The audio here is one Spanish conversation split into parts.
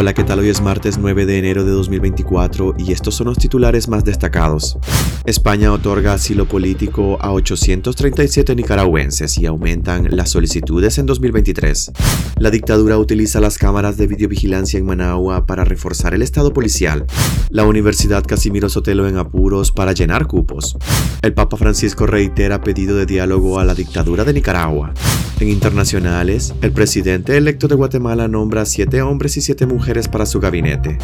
Hola, ¿qué tal? Hoy es martes 9 de enero de 2024 y estos son los titulares más destacados. España otorga asilo político a 837 nicaragüenses y aumentan las solicitudes en 2023. La dictadura utiliza las cámaras de videovigilancia en Managua para reforzar el estado policial. La Universidad Casimiro Sotelo en apuros para llenar cupos. El Papa Francisco reitera pedido de diálogo a la dictadura de Nicaragua. En internacionales, el presidente electo de Guatemala nombra siete hombres y siete mujeres para su gabinete.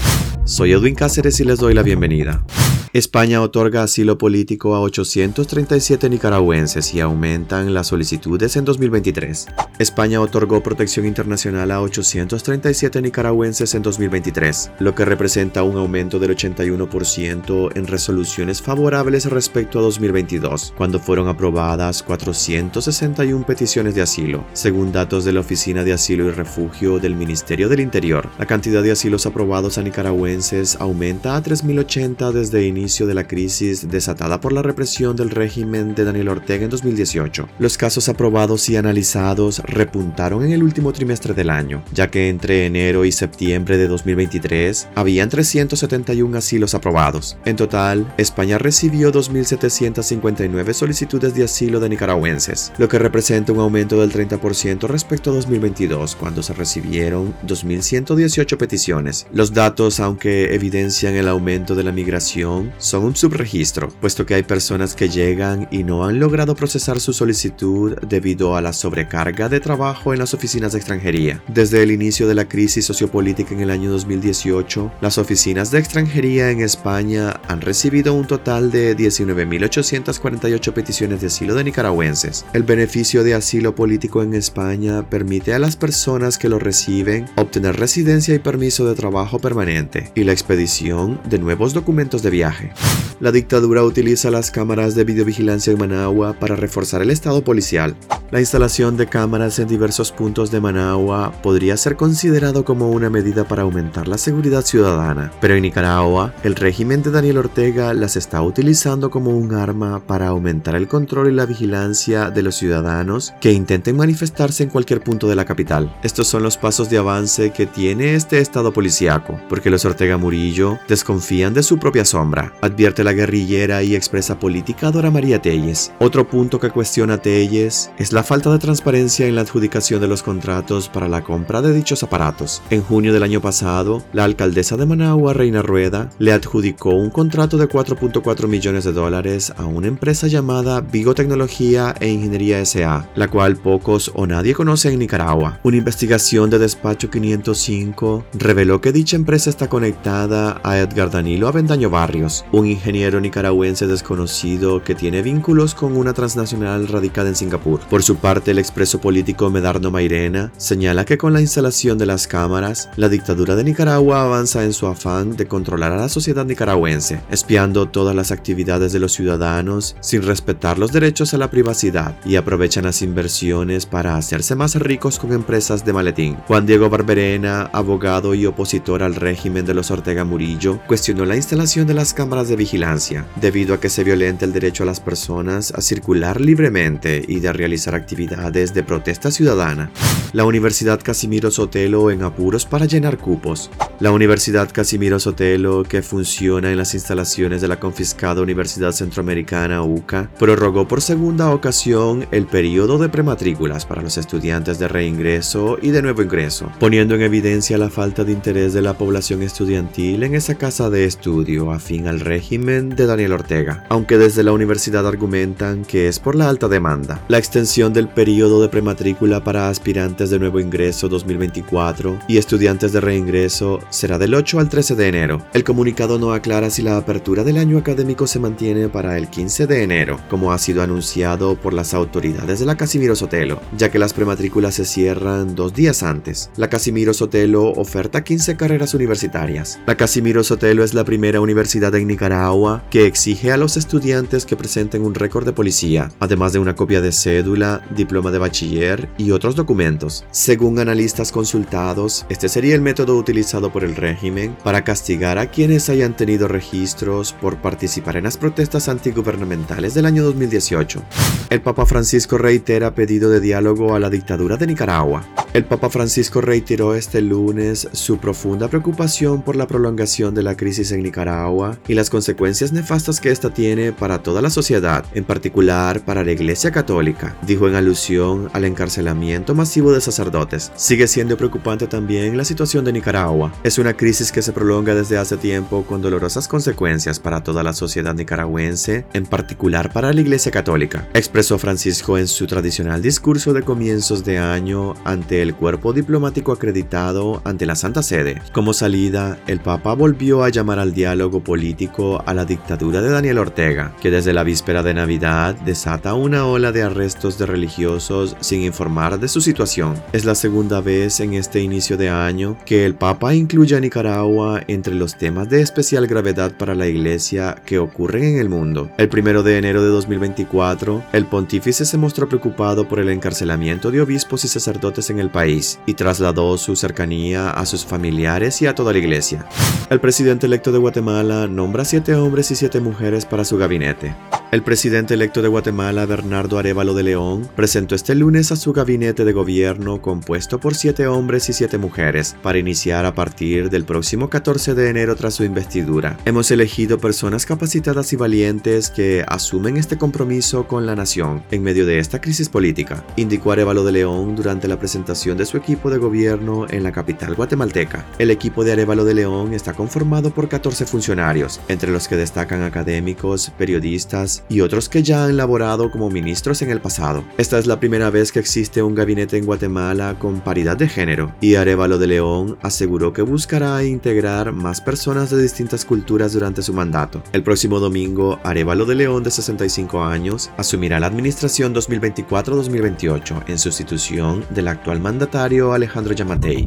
Soy Edwin Cáceres y les doy la bienvenida. España otorga asilo político a 837 nicaragüenses y aumentan las solicitudes en 2023. España otorgó protección internacional a 837 nicaragüenses en 2023, lo que representa un aumento del 81% en resoluciones favorables respecto a 2022, cuando fueron aprobadas 461 peticiones de asilo, según datos de la Oficina de Asilo y Refugio del Ministerio del Interior. La cantidad de asilos aprobados a nicaragüenses aumenta a 3.080 desde inicio de la crisis desatada por la represión del régimen de Daniel Ortega en 2018. Los casos aprobados y analizados repuntaron en el último trimestre del año, ya que entre enero y septiembre de 2023 habían 371 asilos aprobados. En total, España recibió 2.759 solicitudes de asilo de nicaragüenses, lo que representa un aumento del 30% respecto a 2022, cuando se recibieron 2.118 peticiones. Los datos, aunque evidencian el aumento de la migración, son un subregistro, puesto que hay personas que llegan y no han logrado procesar su solicitud debido a la sobrecarga de trabajo en las oficinas de extranjería. Desde el inicio de la crisis sociopolítica en el año 2018, las oficinas de extranjería en España han recibido un total de 19.848 peticiones de asilo de nicaragüenses. El beneficio de asilo político en España permite a las personas que lo reciben obtener residencia y permiso de trabajo permanente y la expedición de nuevos documentos de viaje. La dictadura utiliza las cámaras de videovigilancia en Managua para reforzar el estado policial. La instalación de cámaras en diversos puntos de Managua podría ser considerado como una medida para aumentar la seguridad ciudadana, pero en Nicaragua, el régimen de Daniel Ortega las está utilizando como un arma para aumentar el control y la vigilancia de los ciudadanos que intenten manifestarse en cualquier punto de la capital. Estos son los pasos de avance que tiene este estado policíaco, porque los Ortega Murillo desconfían de su propia sombra, advierte la guerrillera y expresa política Dora María Telles. Otro punto que cuestiona Telles es la falta de transparencia en la adjudicación de los contratos para la compra de dichos aparatos. En junio del año pasado, la alcaldesa de Managua, Reina Rueda, le adjudicó un contrato de 4.4 millones de dólares a una empresa llamada Vigo Tecnología e Ingeniería SA, la cual pocos o nadie conoce en Nicaragua. Una investigación de Despacho 505 reveló que dicha empresa está conectada a Edgar Danilo Avendaño Barrios, un ingeniero nicaragüense desconocido que tiene vínculos con una transnacional radicada en Singapur. Por su parte, el expreso político Medardo Mairena señala que con la instalación de las cámaras, la dictadura de Nicaragua avanza en su afán de controlar a la sociedad nicaragüense, espiando todas las actividades de los ciudadanos sin respetar los derechos a la privacidad y aprovechan las inversiones para hacerse más ricos con empresas de maletín. Juan Diego Barberena, abogado y opositor al régimen de los Ortega Murillo, cuestionó la instalación de las cámaras de vigilancia, debido a que se violenta el derecho a las personas a circular libremente y de realizar actividades de protesta ciudadana. La Universidad Casimiro Sotelo en apuros para llenar cupos. La Universidad Casimiro Sotelo, que funciona en las instalaciones de la confiscada Universidad Centroamericana UCA, prorrogó por segunda ocasión el periodo de prematrículas para los estudiantes de reingreso y de nuevo ingreso, poniendo en evidencia la falta de interés de la población estudiantil en esa casa de estudio afín al régimen de Daniel Ortega, aunque desde la universidad argumentan que es por la alta demanda. La extensión del periodo de prematrícula para aspirantes de nuevo ingreso 2024 y estudiantes de reingreso será del 8 al 13 de enero. El comunicado no aclara si la apertura del año académico se mantiene para el 15 de enero, como ha sido anunciado por las autoridades de la Casimiro Sotelo, ya que las prematrículas se cierran dos días antes. La Casimiro Sotelo oferta 15 carreras universitarias. La Casimiro Sotelo es la primera universidad en Nicaragua que exige a los estudiantes que presenten un récord de policía, además de una copia de cédula, diploma de bachiller y otros documentos. Según analistas consultados, este sería el método utilizado por el régimen para castigar a quienes hayan tenido registros por participar en las protestas antigubernamentales del año 2018. El Papa Francisco reitera pedido de diálogo a la dictadura de Nicaragua. El Papa Francisco reiteró este lunes su profunda preocupación por la prolongación de la crisis en Nicaragua y las consecuencias nefastas que esta tiene para toda la sociedad, en particular para la Iglesia Católica, dijo en alusión al encarcelamiento masivo de sacerdotes. Sigue siendo preocupante también la situación de Nicaragua. Es una crisis que se prolonga desde hace tiempo con dolorosas consecuencias para toda la sociedad nicaragüense, en particular para la Iglesia Católica, expresó Francisco en su tradicional discurso de comienzos de año ante el cuerpo diplomático acreditado ante la Santa Sede. Como salida, el Papa volvió a llamar al diálogo político a la dictadura de Daniel Ortega, que desde la víspera de Navidad desata una ola de arrestos de religiosos sin informar de su situación. Es la segunda vez en este inicio de año que el Papa incluye a Nicaragua entre los temas de especial gravedad para la Iglesia que ocurren en el mundo. El primero de enero de 2024, el pontífice se mostró preocupado por el encarcelamiento de obispos y sacerdotes en el país y trasladó su cercanía a sus familiares y a toda la iglesia. El presidente electo de Guatemala nombra siete hombres y siete mujeres para su gabinete. El presidente electo de Guatemala, Bernardo Arevalo de León, presentó este lunes a su gabinete de gobierno compuesto por siete hombres y siete mujeres para iniciar a partir del próximo 14 de enero tras su investidura. Hemos elegido personas capacitadas y valientes que asumen este compromiso con la nación en medio de esta crisis política, indicó Arevalo de León durante la presentación de su equipo de gobierno en la capital guatemalteca. El equipo de Arevalo de León está conformado por 14 funcionarios, entre los que destacan académicos, periodistas, y otros que ya han laborado como ministros en el pasado. Esta es la primera vez que existe un gabinete en Guatemala con paridad de género, y Arevalo de León aseguró que buscará integrar más personas de distintas culturas durante su mandato. El próximo domingo, Arevalo de León, de 65 años, asumirá la administración 2024-2028 en sustitución del actual mandatario Alejandro Yamatei.